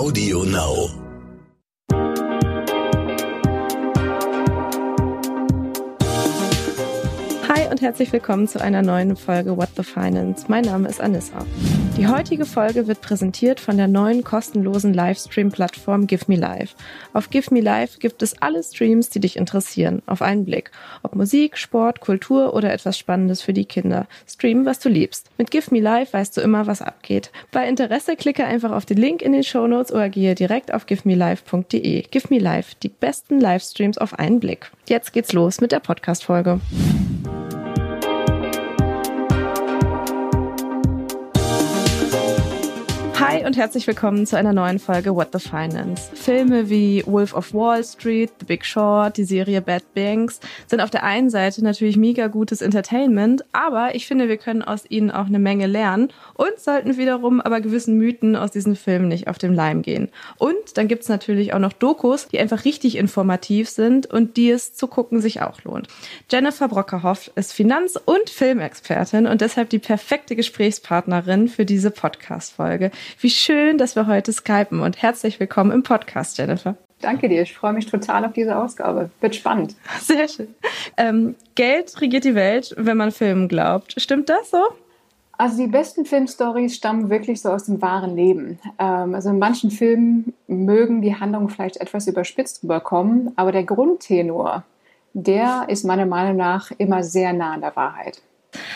Audio Now. Hi und herzlich willkommen zu einer neuen Folge What the Finance. Mein Name ist Anissa. Die heutige Folge wird präsentiert von der neuen kostenlosen Livestream-Plattform Give Me Live. Auf Give Me Live gibt es alle Streams, die dich interessieren, auf einen Blick. Ob Musik, Sport, Kultur oder etwas Spannendes für die Kinder. Stream, was du liebst. Mit Give Me Live weißt du immer, was abgeht. Bei Interesse klicke einfach auf den Link in den Show Notes oder gehe direkt auf givemelive.de. Give Me Live, die besten Livestreams auf einen Blick. Jetzt geht's los mit der Podcast-Folge. Hi und herzlich willkommen zu einer neuen Folge What the Finance. Filme wie Wolf of Wall Street, The Big Short, die Serie Bad Banks sind auf der einen Seite natürlich mega gutes Entertainment, aber ich finde, wir können aus ihnen auch eine Menge lernen und sollten wiederum aber gewissen Mythen aus diesen Filmen nicht auf den Leim gehen. Und dann gibt's natürlich auch noch Dokus, die einfach richtig informativ sind und die es zu gucken sich auch lohnt. Jennifer Brockerhoff ist Finanz- und Filmexpertin und deshalb die perfekte Gesprächspartnerin für diese Podcast-Folge. Wie schön, dass wir heute skypen und herzlich willkommen im Podcast, Jennifer. Danke dir, ich freue mich total auf diese Ausgabe. Wird spannend. Sehr schön. Ähm, Geld regiert die Welt, wenn man Filmen glaubt. Stimmt das so? Also die besten Filmstories stammen wirklich so aus dem wahren Leben. Ähm, also in manchen Filmen mögen die Handlungen vielleicht etwas überspitzt rüberkommen, aber der Grundtenor, der ist meiner Meinung nach immer sehr nah an der Wahrheit.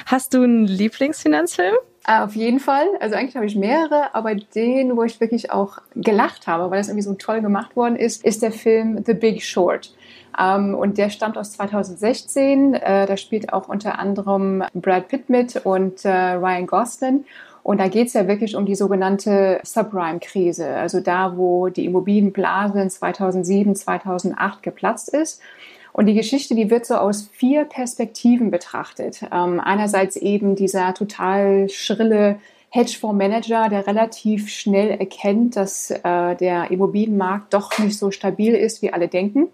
Hast du einen Lieblingsfinanzfilm? Auf jeden Fall. Also eigentlich habe ich mehrere, aber den, wo ich wirklich auch gelacht habe, weil das irgendwie so toll gemacht worden ist, ist der Film The Big Short. Um, und der stammt aus 2016. Äh, da spielt auch unter anderem Brad Pitt mit und äh, Ryan Gosling. Und da geht es ja wirklich um die sogenannte Subprime-Krise, also da, wo die Immobilienblase in 2007, 2008 geplatzt ist. Und die Geschichte, die wird so aus vier Perspektiven betrachtet. Ähm, einerseits eben dieser total schrille Hedgefondsmanager, der relativ schnell erkennt, dass äh, der Immobilienmarkt doch nicht so stabil ist, wie alle denken.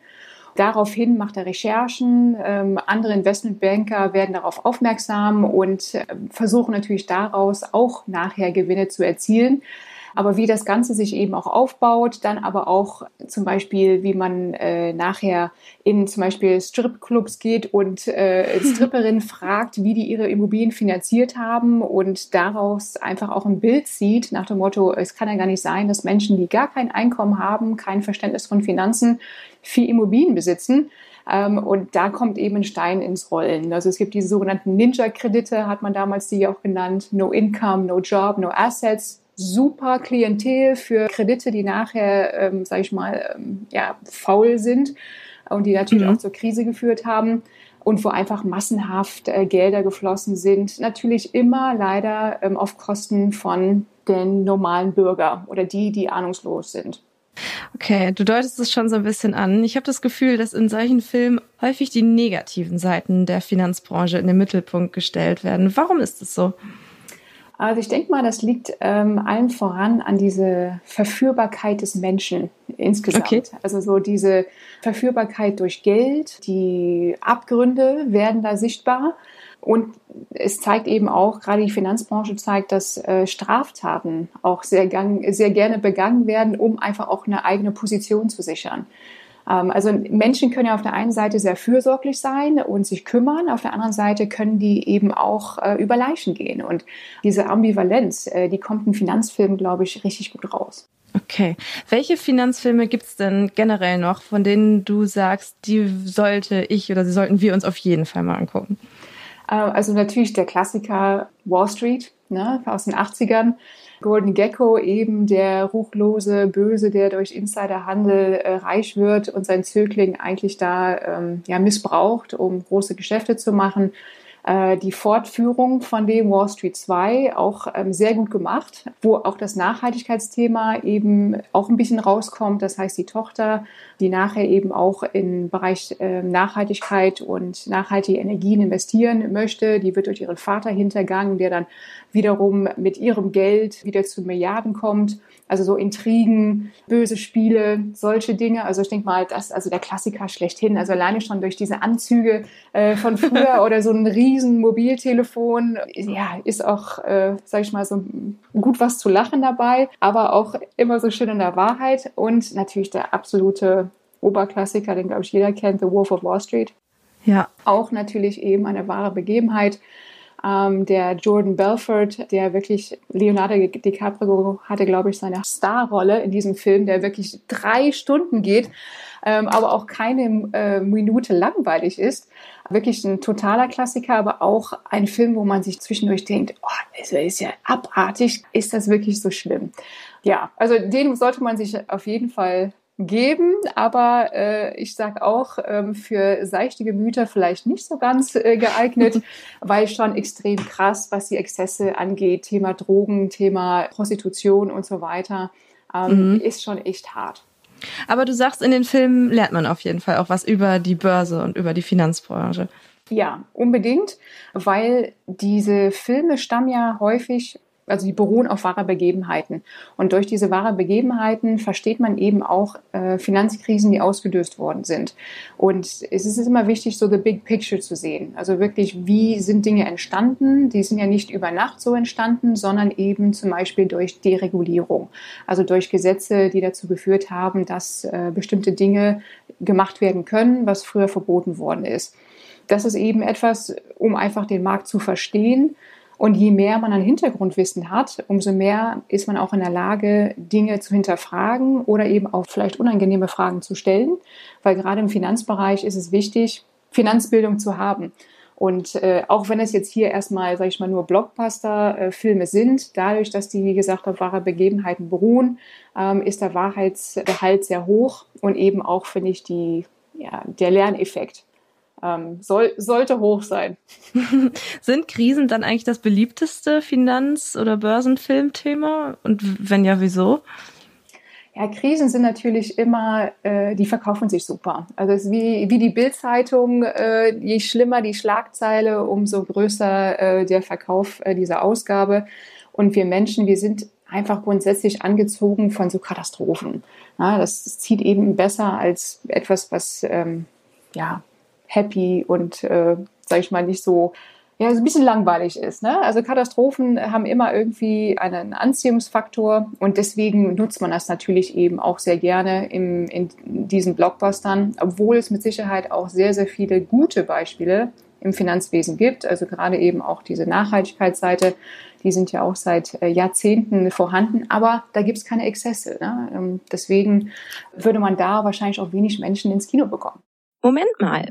Daraufhin macht er Recherchen, ähm, andere Investmentbanker werden darauf aufmerksam und äh, versuchen natürlich daraus auch nachher Gewinne zu erzielen. Aber wie das Ganze sich eben auch aufbaut, dann aber auch zum Beispiel, wie man äh, nachher in zum Beispiel Stripclubs geht und äh, Stripperinnen fragt, wie die ihre Immobilien finanziert haben und daraus einfach auch ein Bild sieht nach dem Motto, es kann ja gar nicht sein, dass Menschen, die gar kein Einkommen haben, kein Verständnis von Finanzen, viel Immobilien besitzen. Ähm, und da kommt eben ein Stein ins Rollen. Also es gibt diese sogenannten Ninja-Kredite, hat man damals die auch genannt. No Income, No Job, No Assets super Klientel für Kredite, die nachher, ähm, sage ich mal, ähm, ja, faul sind und die natürlich mhm. auch zur Krise geführt haben und wo einfach massenhaft äh, Gelder geflossen sind. Natürlich immer leider ähm, auf Kosten von den normalen Bürger oder die, die ahnungslos sind. Okay, du deutest es schon so ein bisschen an. Ich habe das Gefühl, dass in solchen Filmen häufig die negativen Seiten der Finanzbranche in den Mittelpunkt gestellt werden. Warum ist es so? Also ich denke mal, das liegt ähm, allen voran an diese Verführbarkeit des Menschen insgesamt. Okay. Also so diese Verführbarkeit durch Geld, die Abgründe werden da sichtbar. Und es zeigt eben auch, gerade die Finanzbranche zeigt, dass äh, Straftaten auch sehr, gang, sehr gerne begangen werden, um einfach auch eine eigene Position zu sichern. Ähm, also Menschen können ja auf der einen Seite sehr fürsorglich sein und sich kümmern, auf der anderen Seite können die eben auch äh, über Leichen gehen. Und diese Ambivalenz, äh, die kommt in Finanzfilmen, glaube ich, richtig gut raus. Okay. Welche Finanzfilme gibt es denn generell noch, von denen du sagst, die sollte ich oder sollten wir uns auf jeden Fall mal angucken? Äh, also natürlich der Klassiker Wall Street ne, aus den 80ern. Golden Gecko eben der ruchlose Böse, der durch Insiderhandel äh, reich wird und sein Zögling eigentlich da ähm, ja, missbraucht, um große Geschäfte zu machen. Äh, die Fortführung von dem Wall Street 2 auch ähm, sehr gut gemacht, wo auch das Nachhaltigkeitsthema eben auch ein bisschen rauskommt. Das heißt, die Tochter, die nachher eben auch im Bereich äh, Nachhaltigkeit und nachhaltige Energien investieren möchte, die wird durch ihren Vater hintergangen, der dann wiederum mit ihrem Geld wieder zu Milliarden kommt. Also so Intrigen, böse Spiele, solche Dinge. Also ich denke mal, das also der Klassiker schlechthin. Also alleine schon durch diese Anzüge äh, von früher oder so ein Rie riesen Mobiltelefon. Ja, ist auch, äh, sag ich mal, so gut was zu lachen dabei, aber auch immer so schön in der Wahrheit. Und natürlich der absolute Oberklassiker, den glaube ich jeder kennt, The Wolf of Wall Street. Ja. Auch natürlich eben eine wahre Begebenheit. Ähm, der Jordan Belfort, der wirklich, Leonardo DiCaprio hatte, glaube ich, seine Starrolle in diesem Film, der wirklich drei Stunden geht, ähm, aber auch keine äh, Minute langweilig ist. Wirklich ein totaler Klassiker, aber auch ein Film, wo man sich zwischendurch denkt, oh, das ist ja abartig, ist das wirklich so schlimm? Ja, also den sollte man sich auf jeden Fall geben, aber äh, ich sag auch ähm, für seichte Gemüter vielleicht nicht so ganz äh, geeignet, weil schon extrem krass, was die Exzesse angeht, Thema Drogen, Thema Prostitution und so weiter, ähm, mhm. ist schon echt hart. Aber du sagst, in den Filmen lernt man auf jeden Fall auch was über die Börse und über die Finanzbranche. Ja, unbedingt, weil diese Filme stammen ja häufig also die beruhen auf wahre Begebenheiten. Und durch diese wahre Begebenheiten versteht man eben auch äh, Finanzkrisen, die ausgelöst worden sind. Und es ist immer wichtig, so the big picture zu sehen. Also wirklich, wie sind Dinge entstanden? Die sind ja nicht über Nacht so entstanden, sondern eben zum Beispiel durch Deregulierung. Also durch Gesetze, die dazu geführt haben, dass äh, bestimmte Dinge gemacht werden können, was früher verboten worden ist. Das ist eben etwas, um einfach den Markt zu verstehen und je mehr man an Hintergrundwissen hat, umso mehr ist man auch in der Lage, Dinge zu hinterfragen oder eben auch vielleicht unangenehme Fragen zu stellen. Weil gerade im Finanzbereich ist es wichtig, Finanzbildung zu haben. Und äh, auch wenn es jetzt hier erstmal, sage ich mal, nur Blockbuster-Filme sind, dadurch, dass die, wie gesagt, auf wahre Begebenheiten beruhen, ähm, ist der Wahrheitsgehalt sehr hoch und eben auch, finde ich, die, ja, der Lerneffekt ähm, soll, sollte hoch sein. Sind Krisen dann eigentlich das beliebteste Finanz- oder Börsenfilmthema? Und wenn ja, wieso? Ja, Krisen sind natürlich immer, äh, die verkaufen sich super. Also es ist wie, wie die Bildzeitung, äh, je schlimmer die Schlagzeile, umso größer äh, der Verkauf äh, dieser Ausgabe. Und wir Menschen, wir sind einfach grundsätzlich angezogen von so Katastrophen. Ja, das, zieht eben besser als etwas, was ähm, ja happy und, äh, sag ich mal, nicht so, ja, so ein bisschen langweilig ist. Ne? Also Katastrophen haben immer irgendwie einen Anziehungsfaktor und deswegen nutzt man das natürlich eben auch sehr gerne im, in diesen Blockbustern, obwohl es mit Sicherheit auch sehr, sehr viele gute Beispiele im Finanzwesen gibt. Also gerade eben auch diese Nachhaltigkeitsseite, die sind ja auch seit äh, Jahrzehnten vorhanden, aber da gibt es keine Exzesse. Ne? Ähm, deswegen würde man da wahrscheinlich auch wenig Menschen ins Kino bekommen. Moment mal,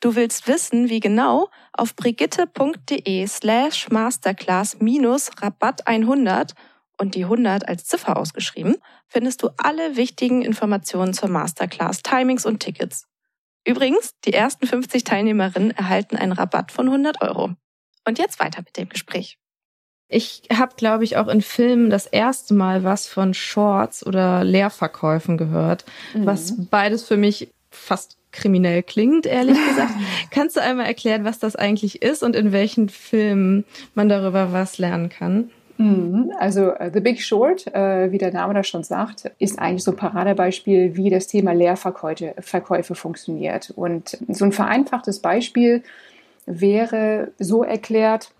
Du willst wissen, wie genau? Auf brigitte.de slash masterclass minus Rabatt 100 und die 100 als Ziffer ausgeschrieben, findest du alle wichtigen Informationen zur Masterclass, Timings und Tickets. Übrigens, die ersten 50 Teilnehmerinnen erhalten einen Rabatt von 100 Euro. Und jetzt weiter mit dem Gespräch. Ich habe, glaube ich, auch in Filmen das erste Mal was von Shorts oder Leerverkäufen gehört, mhm. was beides für mich fast kriminell klingt, ehrlich gesagt. Kannst du einmal erklären, was das eigentlich ist und in welchen Filmen man darüber was lernen kann? Mhm. Also uh, The Big Short, uh, wie der Name das schon sagt, ist eigentlich so ein Paradebeispiel, wie das Thema Leerverkäufe Verkäufe funktioniert. Und so ein vereinfachtes Beispiel wäre so erklärt,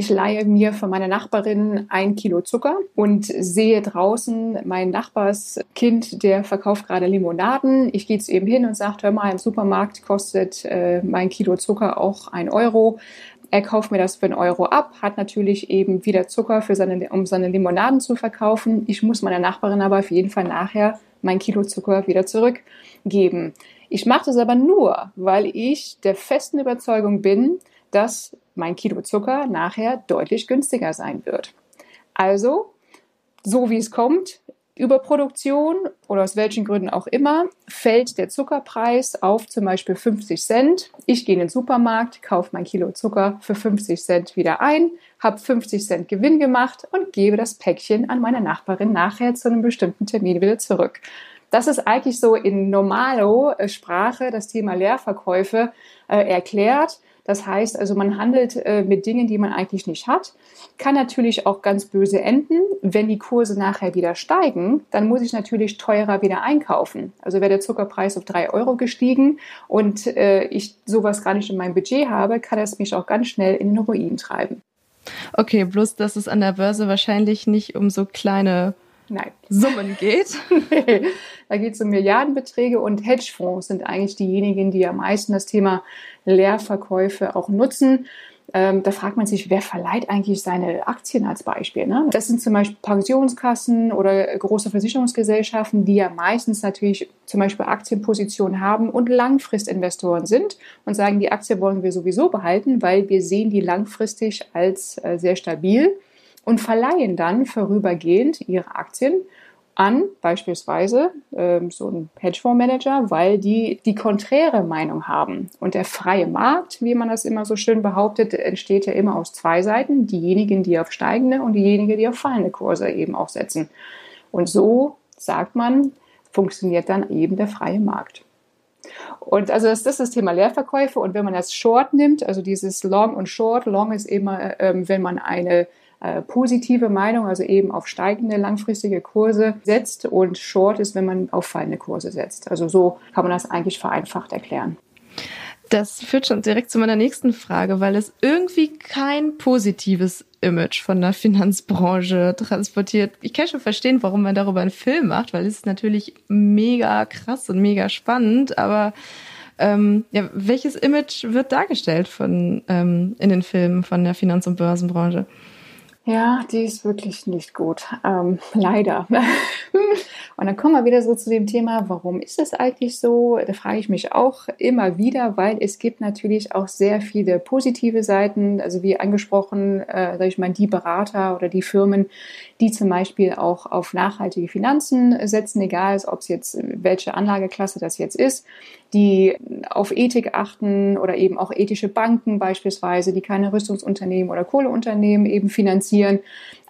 ich leihe mir von meiner Nachbarin ein Kilo Zucker und sehe draußen mein Nachbarskind, der verkauft gerade Limonaden. Ich gehe zu ihm hin und sage, hör mal, im Supermarkt kostet äh, mein Kilo Zucker auch ein Euro. Er kauft mir das für einen Euro ab, hat natürlich eben wieder Zucker, für seine, um seine Limonaden zu verkaufen. Ich muss meiner Nachbarin aber auf jeden Fall nachher mein Kilo Zucker wieder zurückgeben. Ich mache das aber nur, weil ich der festen Überzeugung bin, dass mein Kilo Zucker nachher deutlich günstiger sein wird. Also, so wie es kommt, Überproduktion oder aus welchen Gründen auch immer, fällt der Zuckerpreis auf zum Beispiel 50 Cent. Ich gehe in den Supermarkt, kaufe mein Kilo Zucker für 50 Cent wieder ein, habe 50 Cent Gewinn gemacht und gebe das Päckchen an meine Nachbarin nachher zu einem bestimmten Termin wieder zurück. Das ist eigentlich so in normalo Sprache das Thema Leerverkäufe äh, erklärt. Das heißt also, man handelt äh, mit Dingen, die man eigentlich nicht hat. Kann natürlich auch ganz böse enden. Wenn die Kurse nachher wieder steigen, dann muss ich natürlich teurer wieder einkaufen. Also wäre der Zuckerpreis auf drei Euro gestiegen und äh, ich sowas gar nicht in meinem Budget habe, kann es mich auch ganz schnell in den Ruin treiben. Okay, bloß dass es an der Börse wahrscheinlich nicht um so kleine Nein. Summen geht. da geht es um Milliardenbeträge und Hedgefonds sind eigentlich diejenigen, die am meisten das Thema Leerverkäufe auch nutzen. Ähm, da fragt man sich, wer verleiht eigentlich seine Aktien als Beispiel? Ne? Das sind zum Beispiel Pensionskassen oder große Versicherungsgesellschaften, die ja meistens natürlich zum Beispiel Aktienpositionen haben und Langfristinvestoren sind und sagen, die Aktie wollen wir sowieso behalten, weil wir sehen die langfristig als äh, sehr stabil und verleihen dann vorübergehend ihre Aktien an beispielsweise ähm, so ein Hedgefondsmanager, weil die die konträre Meinung haben. Und der freie Markt, wie man das immer so schön behauptet, entsteht ja immer aus zwei Seiten. Diejenigen, die auf steigende und diejenigen, die auf fallende Kurse eben auch setzen. Und so sagt man, funktioniert dann eben der freie Markt. Und also das, das ist das Thema Leerverkäufe. Und wenn man das Short nimmt, also dieses Long und Short, Long ist immer, ähm, wenn man eine äh, positive Meinung, also eben auf steigende langfristige Kurse setzt und Short ist, wenn man auf fallende Kurse setzt. Also so kann man das eigentlich vereinfacht erklären. Das führt schon direkt zu meiner nächsten Frage, weil es irgendwie kein positives Image von der Finanzbranche transportiert. Ich kann schon verstehen, warum man darüber einen Film macht, weil es ist natürlich mega krass und mega spannend, aber ähm, ja, welches Image wird dargestellt von ähm, in den Filmen von der Finanz- und Börsenbranche? Ja, die ist wirklich nicht gut. Ähm, leider. Und dann kommen wir wieder so zu dem Thema, warum ist es eigentlich so? Da frage ich mich auch immer wieder, weil es gibt natürlich auch sehr viele positive Seiten. Also wie angesprochen, äh, sage ich mal, die Berater oder die Firmen, die zum Beispiel auch auf nachhaltige Finanzen setzen, egal ob es jetzt welche Anlageklasse das jetzt ist, die auf Ethik achten oder eben auch ethische Banken beispielsweise, die keine Rüstungsunternehmen oder Kohleunternehmen eben finanzieren.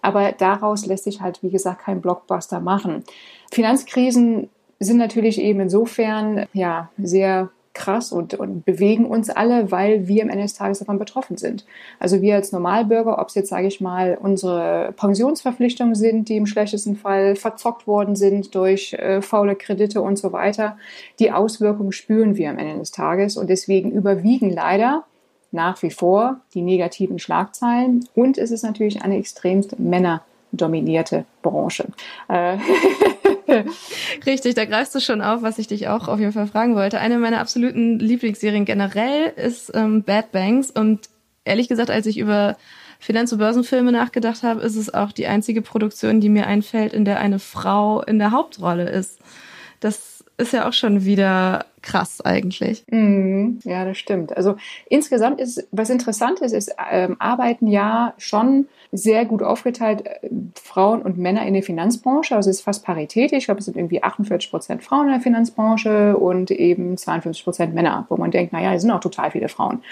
Aber daraus lässt sich halt, wie gesagt, kein Blockbuster machen. Finanzkrisen sind natürlich eben insofern ja sehr krass und, und bewegen uns alle, weil wir am Ende des Tages davon betroffen sind. Also wir als Normalbürger, ob es jetzt, sage ich mal, unsere Pensionsverpflichtungen sind, die im schlechtesten Fall verzockt worden sind durch äh, faule Kredite und so weiter, die Auswirkungen spüren wir am Ende des Tages und deswegen überwiegen leider nach wie vor die negativen Schlagzeilen und es ist natürlich eine extremst männerdominierte Branche. Äh, Richtig, da greifst du schon auf, was ich dich auch auf jeden Fall fragen wollte. Eine meiner absoluten Lieblingsserien generell ist ähm, Bad Banks und ehrlich gesagt, als ich über Finanz- und Börsenfilme nachgedacht habe, ist es auch die einzige Produktion, die mir einfällt, in der eine Frau in der Hauptrolle ist. Das ist ja auch schon wieder krass eigentlich. Mm, ja, das stimmt. Also insgesamt ist, was interessant ist, ist, ähm, arbeiten ja schon sehr gut aufgeteilt äh, Frauen und Männer in der Finanzbranche. Also es ist fast paritätisch. Ich glaube, es sind irgendwie 48 Prozent Frauen in der Finanzbranche und eben 52 Prozent Männer, wo man denkt, naja, es sind auch total viele Frauen.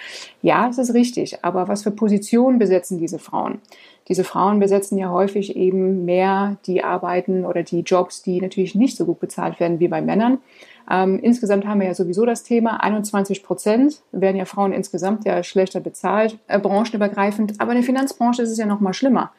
Ja, das ist richtig. Aber was für Positionen besetzen diese Frauen? diese Frauen besetzen ja häufig eben mehr die Arbeiten oder die Jobs, die natürlich nicht so gut bezahlt werden wie bei Männern. Ähm, insgesamt haben wir ja sowieso das Thema, 21 Prozent werden ja Frauen insgesamt ja schlechter bezahlt, äh, branchenübergreifend. Aber in der Finanzbranche ist es ja noch mal schlimmer.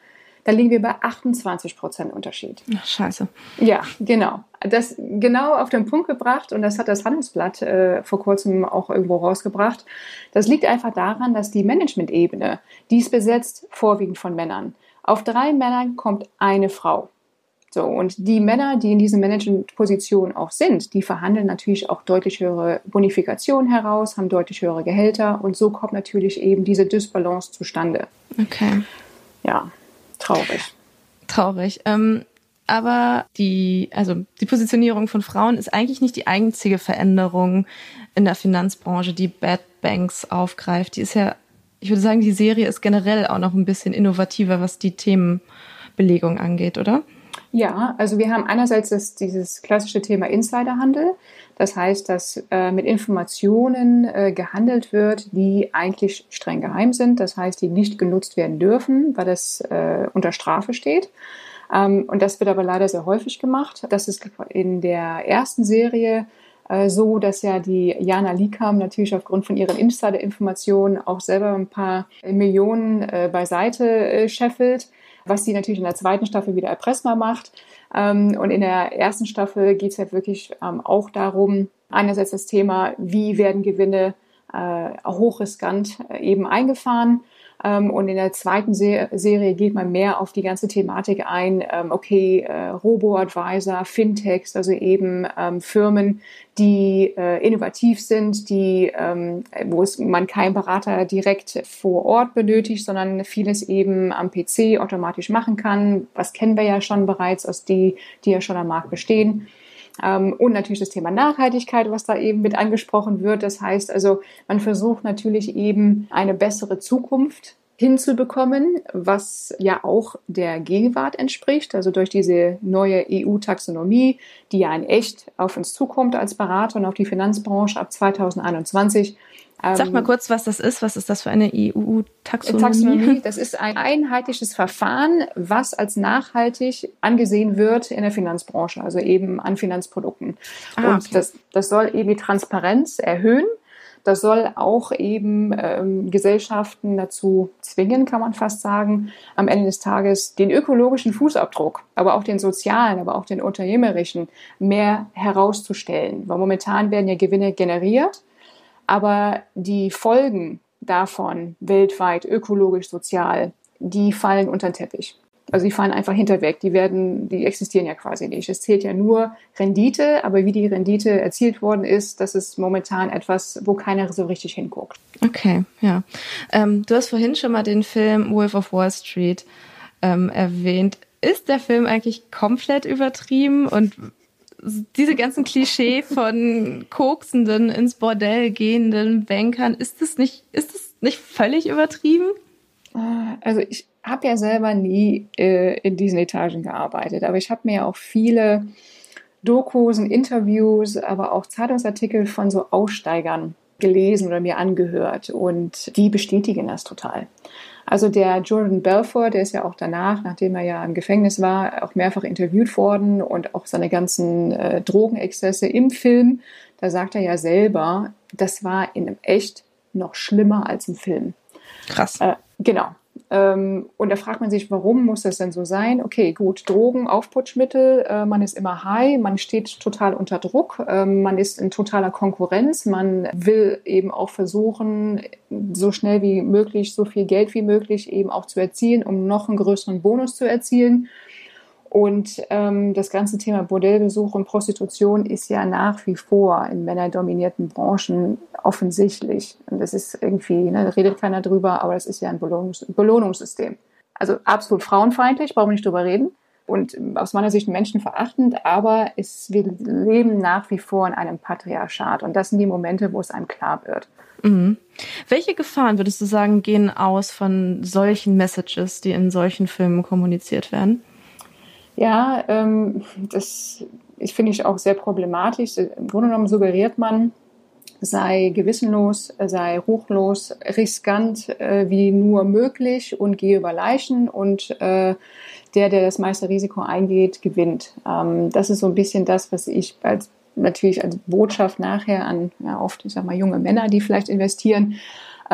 Da liegen wir bei 28 Prozent Unterschied. Ach, scheiße. Ja, genau. Das genau auf den Punkt gebracht und das hat das Handelsblatt äh, vor kurzem auch irgendwo rausgebracht. Das liegt einfach daran, dass die Management-Ebene, die ist besetzt vorwiegend von Männern. Auf drei Männern kommt eine Frau. So, und die Männer, die in diesen Management-Positionen auch sind, die verhandeln natürlich auch deutlich höhere Bonifikationen heraus, haben deutlich höhere Gehälter und so kommt natürlich eben diese Dysbalance zustande. Okay. Ja, traurig. Traurig. Ähm, aber die, also die Positionierung von Frauen ist eigentlich nicht die einzige Veränderung in der Finanzbranche, die Bad Banks aufgreift. Die ist ja, ich würde sagen, die Serie ist generell auch noch ein bisschen innovativer, was die Themenbelegung angeht, oder? Ja, also wir haben einerseits das, dieses klassische Thema Insiderhandel. Das heißt, dass äh, mit Informationen äh, gehandelt wird, die eigentlich streng geheim sind. Das heißt, die nicht genutzt werden dürfen, weil das äh, unter Strafe steht. Ähm, und das wird aber leider sehr häufig gemacht. Das ist in der ersten Serie äh, so, dass ja die Jana Likam natürlich aufgrund von ihren Insider-Informationen auch selber ein paar Millionen äh, beiseite äh, scheffelt was sie natürlich in der zweiten Staffel wieder erpressbar macht. Ähm, und in der ersten Staffel geht es halt wirklich ähm, auch darum, einerseits das Thema, wie werden Gewinne äh, hochriskant äh, eben eingefahren und in der zweiten Serie geht man mehr auf die ganze Thematik ein. Ähm, okay, äh, Robo-Advisor, Fintechs, also eben ähm, Firmen, die äh, innovativ sind, die, wo es man keinen Berater direkt vor Ort benötigt, sondern vieles eben am PC automatisch machen kann. Was kennen wir ja schon bereits aus die, die ja schon am Markt bestehen. Ähm, und natürlich das Thema Nachhaltigkeit, was da eben mit angesprochen wird. Das heißt also, man versucht natürlich eben eine bessere Zukunft hinzubekommen, was ja auch der Gegenwart entspricht. Also durch diese neue EU-Taxonomie, die ja in echt auf uns zukommt als Berater und auf die Finanzbranche ab 2021. Sag mal kurz, was das ist. Was ist das für eine EU-Taxonomie? Taxonomie, das ist ein einheitliches Verfahren, was als nachhaltig angesehen wird in der Finanzbranche, also eben an Finanzprodukten. Ah, und das, das soll eben die Transparenz erhöhen. Das soll auch eben ähm, Gesellschaften dazu zwingen, kann man fast sagen, am Ende des Tages den ökologischen Fußabdruck, aber auch den sozialen, aber auch den unternehmerischen mehr herauszustellen. Weil momentan werden ja Gewinne generiert aber die Folgen davon weltweit, ökologisch, sozial, die fallen unter den Teppich. Also die fallen einfach hinterweg. Die werden, die existieren ja quasi nicht. Es zählt ja nur Rendite, aber wie die Rendite erzielt worden ist, das ist momentan etwas, wo keiner so richtig hinguckt. Okay, ja. Ähm, du hast vorhin schon mal den Film Wolf of Wall Street ähm, erwähnt. Ist der Film eigentlich komplett übertrieben und diese ganzen Klischee von koksenden, ins Bordell gehenden Bankern, ist das nicht, ist das nicht völlig übertrieben? Also ich habe ja selber nie äh, in diesen Etagen gearbeitet, aber ich habe mir ja auch viele Dokus und Interviews, aber auch Zeitungsartikel von so Aussteigern gelesen oder mir angehört und die bestätigen das total. Also der Jordan Belfort, der ist ja auch danach, nachdem er ja im Gefängnis war, auch mehrfach interviewt worden und auch seine ganzen äh, Drogenexzesse im Film, da sagt er ja selber, das war in einem echt noch schlimmer als im Film. Krass. Äh, genau. Ähm, und da fragt man sich, warum muss das denn so sein? Okay, gut, Drogen, Aufputschmittel, äh, man ist immer high, man steht total unter Druck, äh, man ist in totaler Konkurrenz, man will eben auch versuchen, so schnell wie möglich, so viel Geld wie möglich eben auch zu erzielen, um noch einen größeren Bonus zu erzielen. Und ähm, das ganze Thema Bordellbesuch und Prostitution ist ja nach wie vor in männerdominierten Branchen offensichtlich. Und das ist irgendwie, ne, da redet keiner drüber, aber das ist ja ein Belohnungs Belohnungssystem. Also absolut frauenfeindlich, brauchen wir nicht drüber reden. Und aus meiner Sicht menschenverachtend, aber es, wir leben nach wie vor in einem Patriarchat. Und das sind die Momente, wo es einem klar wird. Mhm. Welche Gefahren, würdest du sagen, gehen aus von solchen Messages, die in solchen Filmen kommuniziert werden? Ja, ähm, das finde ich auch sehr problematisch. Im Grunde genommen suggeriert man, sei gewissenlos, sei ruchlos, riskant äh, wie nur möglich und gehe über Leichen und äh, der, der das meiste Risiko eingeht, gewinnt. Ähm, das ist so ein bisschen das, was ich als natürlich als Botschaft nachher an ja, oft, ich sag mal, junge Männer, die vielleicht investieren,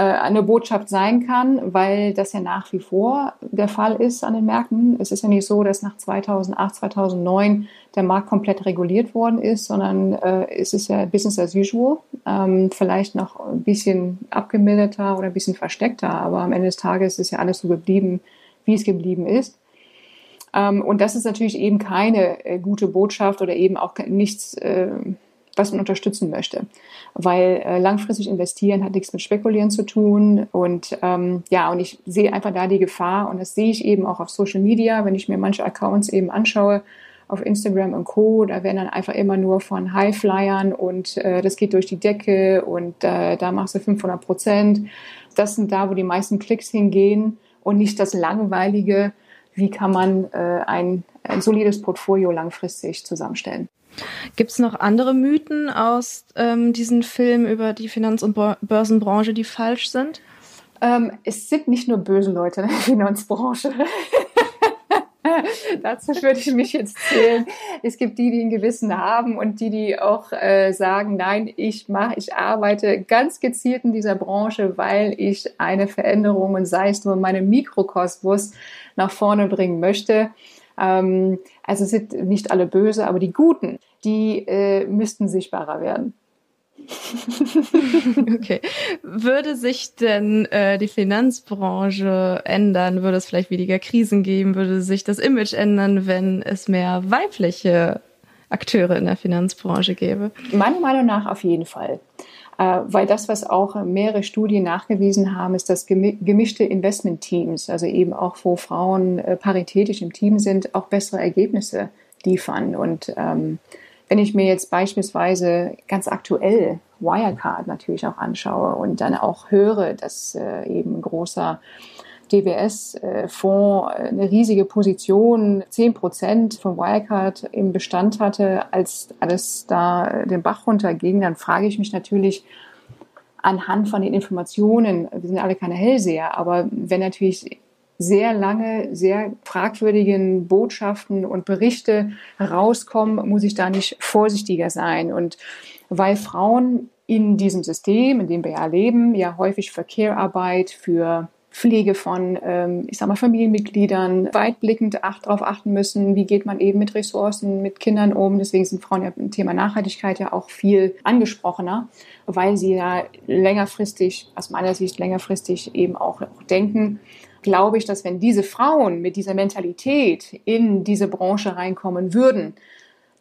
eine Botschaft sein kann, weil das ja nach wie vor der Fall ist an den Märkten. Es ist ja nicht so, dass nach 2008, 2009 der Markt komplett reguliert worden ist, sondern äh, es ist ja Business as usual. Ähm, vielleicht noch ein bisschen abgemilderter oder ein bisschen versteckter, aber am Ende des Tages ist ja alles so geblieben, wie es geblieben ist. Ähm, und das ist natürlich eben keine äh, gute Botschaft oder eben auch nichts, äh, was man unterstützen möchte. Weil äh, langfristig investieren hat nichts mit Spekulieren zu tun. Und ähm, ja, und ich sehe einfach da die Gefahr und das sehe ich eben auch auf Social Media, wenn ich mir manche Accounts eben anschaue auf Instagram und Co. Da werden dann einfach immer nur von Highflyern und äh, das geht durch die Decke und äh, da machst du 500 Prozent. Das sind da, wo die meisten Klicks hingehen und nicht das langweilige, wie kann man äh, ein, ein solides Portfolio langfristig zusammenstellen. Gibt es noch andere Mythen aus ähm, diesem Film über die Finanz- und Börsenbranche, die falsch sind? Ähm, es sind nicht nur böse Leute in der Finanzbranche. Dazu würde ich mich jetzt zählen. Es gibt die, die ein Gewissen haben und die, die auch äh, sagen, nein, ich mache, ich arbeite ganz gezielt in dieser Branche, weil ich eine Veränderung und sei es nur in meinem Mikrokosmos nach vorne bringen möchte. Ähm, also sind nicht alle böse, aber die Guten, die äh, müssten sichtbarer werden. okay. Würde sich denn äh, die Finanzbranche ändern? Würde es vielleicht weniger Krisen geben? Würde sich das Image ändern, wenn es mehr weibliche Akteure in der Finanzbranche gäbe? Meiner Meinung nach auf jeden Fall. Äh, weil das, was auch mehrere Studien nachgewiesen haben, ist, dass gemischte Investmentteams, also eben auch wo Frauen äh, paritätisch im Team sind, auch bessere Ergebnisse liefern. Und ähm, wenn ich mir jetzt beispielsweise ganz aktuell Wirecard natürlich auch anschaue und dann auch höre, dass äh, eben ein großer DWS-Fonds äh, eine riesige Position, 10 Prozent von Wirecard im Bestand hatte, als alles da den Bach runterging, dann frage ich mich natürlich anhand von den Informationen, wir sind alle keine Hellseher, aber wenn natürlich sehr lange, sehr fragwürdigen Botschaften und Berichte rauskommen, muss ich da nicht vorsichtiger sein. Und weil Frauen in diesem System, in dem wir ja leben, ja häufig für Care-Arbeit, für Pflege von, ähm, ich sag mal, Familienmitgliedern weitblickend acht, darauf achten müssen, wie geht man eben mit Ressourcen, mit Kindern um. Deswegen sind Frauen ja im Thema Nachhaltigkeit ja auch viel angesprochener, weil sie ja längerfristig, aus meiner Sicht längerfristig eben auch, auch denken, glaube ich, dass wenn diese Frauen mit dieser Mentalität in diese Branche reinkommen würden,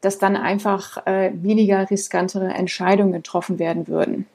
dass dann einfach äh, weniger riskantere Entscheidungen getroffen werden würden.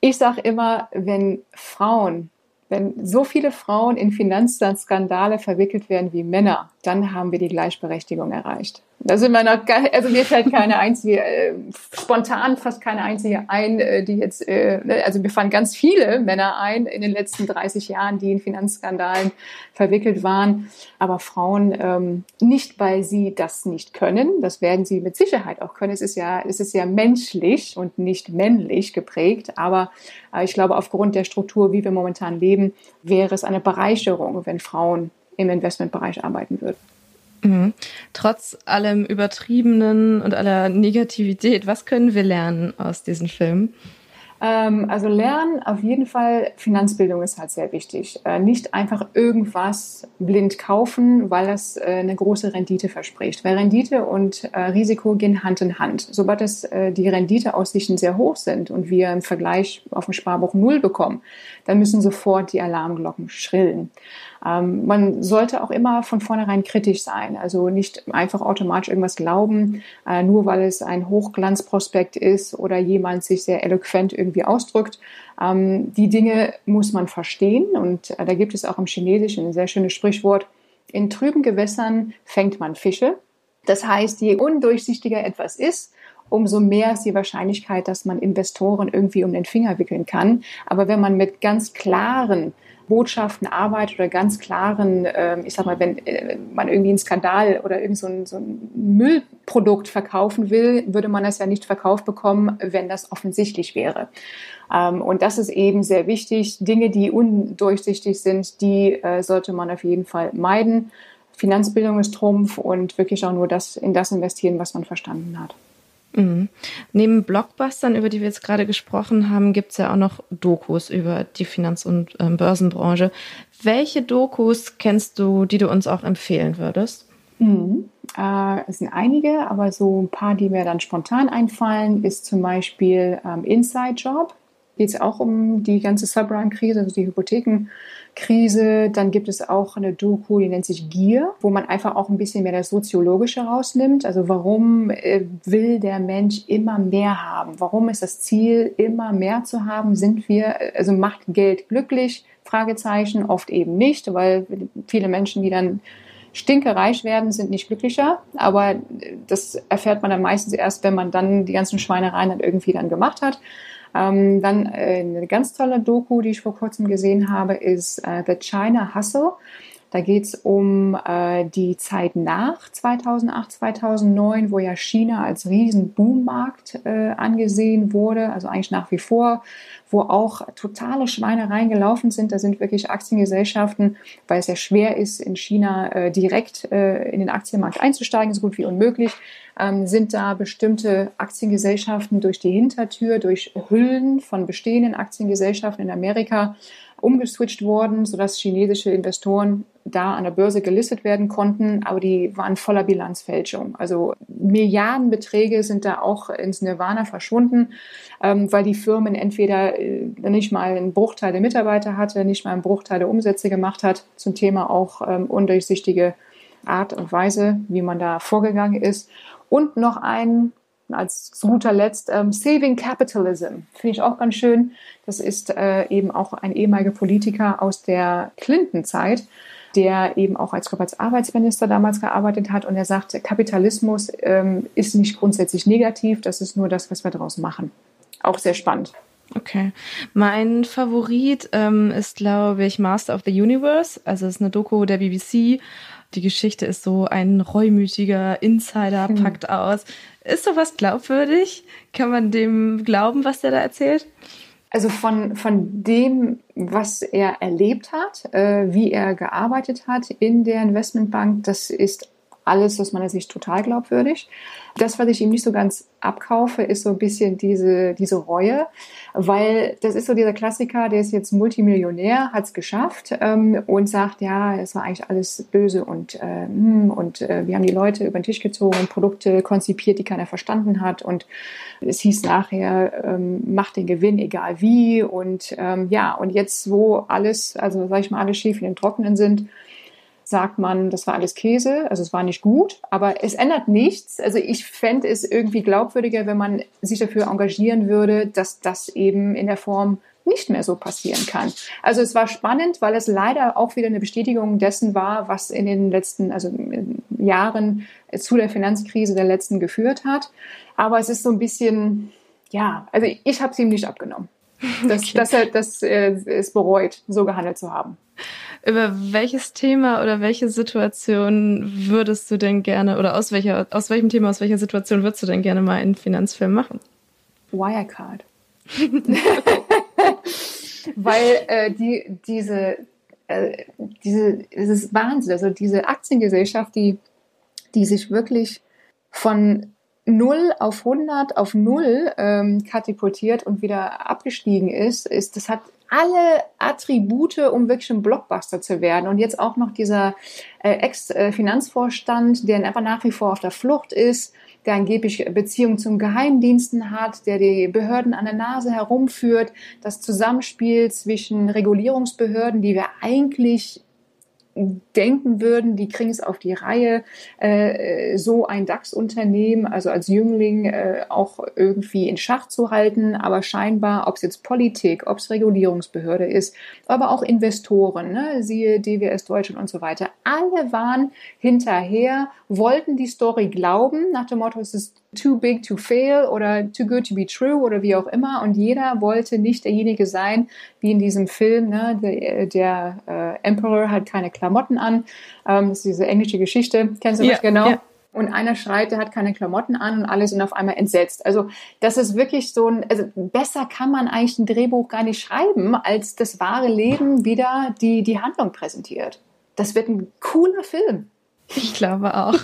Ich sage immer, wenn Frauen, wenn so viele Frauen in Finanzskandale verwickelt werden wie Männer, dann haben wir die Gleichberechtigung erreicht. Da sind wir noch, also mir fällt keine einzige, äh, spontan fast keine einzige ein, äh, die jetzt, äh, ne, also mir fallen ganz viele Männer ein in den letzten 30 Jahren, die in Finanzskandalen verwickelt waren, aber Frauen ähm, nicht, weil sie das nicht können, das werden sie mit Sicherheit auch können. Es ist ja, es ist ja menschlich und nicht männlich geprägt, aber äh, ich glaube, aufgrund der Struktur, wie wir momentan leben, wäre es eine Bereicherung, wenn Frauen im Investmentbereich arbeiten würden. Mhm. Trotz allem Übertriebenen und aller Negativität, was können wir lernen aus diesem Film? Ähm, also lernen, auf jeden Fall, Finanzbildung ist halt sehr wichtig. Äh, nicht einfach irgendwas blind kaufen, weil das äh, eine große Rendite verspricht. Weil Rendite und äh, Risiko gehen Hand in Hand. Sobald das, die Renditeaussichten sehr hoch sind und wir im Vergleich auf dem Sparbuch Null bekommen, dann müssen sofort die Alarmglocken schrillen. Ähm, man sollte auch immer von vornherein kritisch sein, also nicht einfach automatisch irgendwas glauben, äh, nur weil es ein Hochglanzprospekt ist oder jemand sich sehr eloquent irgendwie ausdrückt. Ähm, die Dinge muss man verstehen und äh, da gibt es auch im Chinesischen ein sehr schönes Sprichwort, in trüben Gewässern fängt man Fische. Das heißt, je undurchsichtiger etwas ist, umso mehr ist die Wahrscheinlichkeit, dass man Investoren irgendwie um den Finger wickeln kann. Aber wenn man mit ganz klaren Botschaften arbeitet oder ganz klaren, äh, ich sag mal, wenn äh, man irgendwie einen Skandal oder irgend so ein, so ein Müllprodukt verkaufen will, würde man das ja nicht verkauft bekommen, wenn das offensichtlich wäre. Ähm, und das ist eben sehr wichtig. Dinge, die undurchsichtig sind, die äh, sollte man auf jeden Fall meiden. Finanzbildung ist Trumpf und wirklich auch nur das in das investieren, was man verstanden hat. Mhm. Neben Blockbustern, über die wir jetzt gerade gesprochen haben, gibt es ja auch noch Dokus über die Finanz- und äh, Börsenbranche. Welche Dokus kennst du, die du uns auch empfehlen würdest? Mhm. Äh, es sind einige, aber so ein paar, die mir dann spontan einfallen, ist zum Beispiel ähm, Inside Job. Geht es auch um die ganze Subprime-Krise, also die Hypothekenkrise. Dann gibt es auch eine Doku, die nennt sich Gier, wo man einfach auch ein bisschen mehr das Soziologische rausnimmt. Also warum äh, will der Mensch immer mehr haben? Warum ist das Ziel, immer mehr zu haben? Sind wir, also macht Geld glücklich? Fragezeichen, oft eben nicht, weil viele Menschen, die dann stinkereich werden, sind nicht glücklicher. Aber das erfährt man dann meistens erst, wenn man dann die ganzen Schweinereien dann irgendwie dann gemacht hat. Ähm, dann äh, eine ganz tolle Doku, die ich vor kurzem gesehen habe, ist äh, The China Hustle. Da geht es um äh, die Zeit nach 2008, 2009, wo ja China als Riesenboommarkt äh, angesehen wurde, also eigentlich nach wie vor, wo auch totale Schweinereien gelaufen sind. Da sind wirklich Aktiengesellschaften, weil es ja schwer ist, in China äh, direkt äh, in den Aktienmarkt einzusteigen, so gut wie unmöglich, ähm, sind da bestimmte Aktiengesellschaften durch die Hintertür, durch Hüllen von bestehenden Aktiengesellschaften in Amerika umgeswitcht worden, sodass chinesische Investoren da an der Börse gelistet werden konnten, aber die waren voller Bilanzfälschung. Also Milliardenbeträge sind da auch ins Nirvana verschwunden, ähm, weil die Firmen entweder äh, nicht mal einen Bruchteil der Mitarbeiter hatte, nicht mal einen Bruchteil der Umsätze gemacht hat, zum Thema auch ähm, undurchsichtige Art und Weise, wie man da vorgegangen ist. Und noch ein als zu guter Letzt ähm, Saving Capitalism. Finde ich auch ganz schön. Das ist äh, eben auch ein ehemaliger Politiker aus der Clinton-Zeit, der eben auch als, Arbeitsminister damals gearbeitet hat. Und er sagt, Kapitalismus ähm, ist nicht grundsätzlich negativ, das ist nur das, was wir daraus machen. Auch sehr spannend. Okay. Mein Favorit ähm, ist, glaube ich, Master of the Universe. Also es ist eine Doku der BBC. Die Geschichte ist so ein reumütiger Insider hm. packt aus. Ist sowas glaubwürdig? Kann man dem glauben, was der da erzählt? Also von, von dem, was er erlebt hat, äh, wie er gearbeitet hat in der Investmentbank, das ist alles aus meiner Sicht total glaubwürdig. Das, was ich ihm nicht so ganz abkaufe, ist so ein bisschen diese, diese Reue, weil das ist so dieser Klassiker, der ist jetzt Multimillionär, hat es geschafft ähm, und sagt, ja, es war eigentlich alles böse und, äh, hm, und äh, wir haben die Leute über den Tisch gezogen Produkte konzipiert, die keiner verstanden hat und es hieß nachher, ähm, macht den Gewinn egal wie und ähm, ja, und jetzt, wo alles, also sag ich mal, alle schief in den Trockenen sind, sagt man, das war alles Käse, also es war nicht gut, aber es ändert nichts. Also ich fände es irgendwie glaubwürdiger, wenn man sich dafür engagieren würde, dass das eben in der Form nicht mehr so passieren kann. Also es war spannend, weil es leider auch wieder eine Bestätigung dessen war, was in den letzten also Jahren zu der Finanzkrise der letzten geführt hat. Aber es ist so ein bisschen, ja, also ich habe es ihm nicht abgenommen, dass, okay. dass er das äh, es bereut, so gehandelt zu haben. Über welches Thema oder welche Situation würdest du denn gerne oder aus welcher aus welchem Thema aus welcher Situation würdest du denn gerne mal einen Finanzfilm machen? Wirecard. Weil äh, die diese äh, diese es ist Wahnsinn, also diese Aktiengesellschaft, die die sich wirklich von 0 auf 100 auf 0 ähm, katapultiert und wieder abgestiegen ist, ist, das hat alle Attribute, um wirklich ein Blockbuster zu werden. Und jetzt auch noch dieser äh, Ex-Finanzvorstand, der einfach nach wie vor auf der Flucht ist, der angeblich Beziehungen zum Geheimdiensten hat, der die Behörden an der Nase herumführt, das Zusammenspiel zwischen Regulierungsbehörden, die wir eigentlich denken würden, die kriegen es auf die Reihe, äh, so ein DAX-Unternehmen, also als Jüngling äh, auch irgendwie in Schach zu halten. Aber scheinbar, ob es jetzt Politik, ob es Regulierungsbehörde ist, aber auch Investoren, ne, siehe DWS Deutschland und so weiter, alle waren hinterher, wollten die Story glauben, nach dem Motto, es ist too big to fail oder too good to be true oder wie auch immer. Und jeder wollte nicht derjenige sein, wie in diesem Film, ne, der, der äh, Emperor hat keine Klamotten an. Ähm, das ist diese englische Geschichte. Kennst du das genau? Ja. Und einer schreit, der hat keine Klamotten an und alle sind auf einmal entsetzt. Also das ist wirklich so ein, also besser kann man eigentlich ein Drehbuch gar nicht schreiben, als das wahre Leben wieder die, die Handlung präsentiert. Das wird ein cooler Film. Ich glaube auch.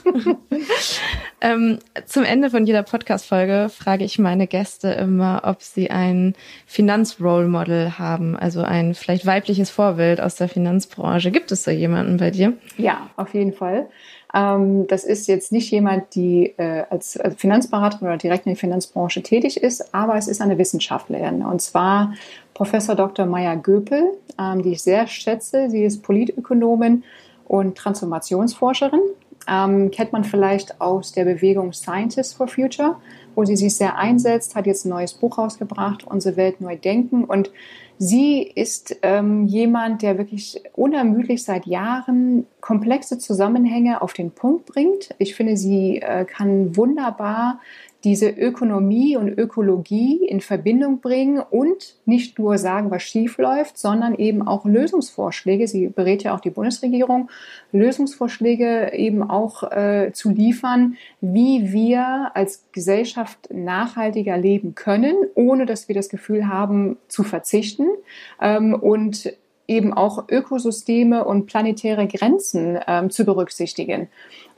ähm, zum Ende von jeder Podcast-Folge frage ich meine Gäste immer, ob sie ein Finanzrole Model haben, also ein vielleicht weibliches Vorbild aus der Finanzbranche. Gibt es so jemanden bei dir? Ja, auf jeden Fall. Ähm, das ist jetzt nicht jemand, die äh, als, Finanzberaterin oder direkt in der Finanzbranche tätig ist, aber es ist eine Wissenschaftlerin und zwar Professor Dr. Maya Göpel, ähm, die ich sehr schätze. Sie ist Politökonomin und Transformationsforscherin. Ähm, kennt man vielleicht aus der Bewegung Scientists for Future, wo sie sich sehr einsetzt, hat jetzt ein neues Buch rausgebracht, Unsere Welt neu denken. Und sie ist ähm, jemand, der wirklich unermüdlich seit Jahren komplexe Zusammenhänge auf den Punkt bringt. Ich finde, sie äh, kann wunderbar diese Ökonomie und Ökologie in Verbindung bringen und nicht nur sagen, was schief läuft, sondern eben auch Lösungsvorschläge, sie berät ja auch die Bundesregierung, Lösungsvorschläge eben auch äh, zu liefern, wie wir als Gesellschaft nachhaltiger leben können, ohne dass wir das Gefühl haben, zu verzichten. Ähm, und eben auch Ökosysteme und planetäre Grenzen ähm, zu berücksichtigen.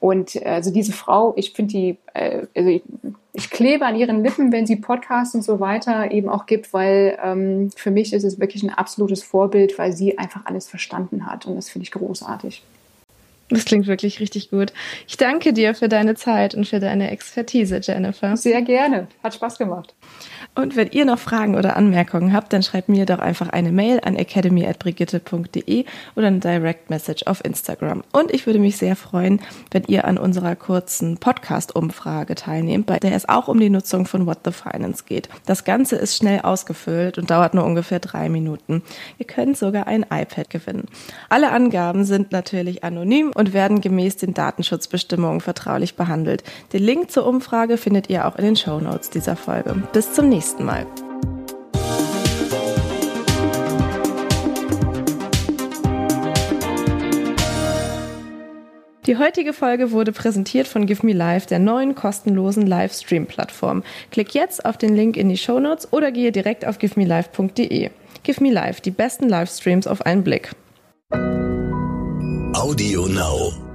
Und äh, also diese Frau, ich finde die, äh, also ich, ich, klebe an ihren Lippen, wenn sie Podcasts und so weiter eben auch gibt, weil ähm, für mich ist es wirklich ein absolutes Vorbild, weil sie einfach alles verstanden hat und das finde ich großartig. Das klingt wirklich richtig gut. Ich danke dir für deine Zeit und für deine Expertise, Jennifer. Sehr gerne. Hat Spaß gemacht. Und wenn ihr noch Fragen oder Anmerkungen habt, dann schreibt mir doch einfach eine Mail an academy.brigitte.de oder eine Direct Message auf Instagram. Und ich würde mich sehr freuen, wenn ihr an unserer kurzen Podcast-Umfrage teilnehmt, bei der es auch um die Nutzung von What the Finance geht. Das Ganze ist schnell ausgefüllt und dauert nur ungefähr drei Minuten. Ihr könnt sogar ein iPad gewinnen. Alle Angaben sind natürlich anonym und werden gemäß den Datenschutzbestimmungen vertraulich behandelt. Den Link zur Umfrage findet ihr auch in den Show Notes dieser Folge. Bis zum nächsten Mal. Die heutige Folge wurde präsentiert von Give Me Live, der neuen kostenlosen Livestream-Plattform. Klick jetzt auf den Link in die Show Notes oder gehe direkt auf givemelive.de. Give Me Live, die besten Livestreams auf einen Blick. Audio Now.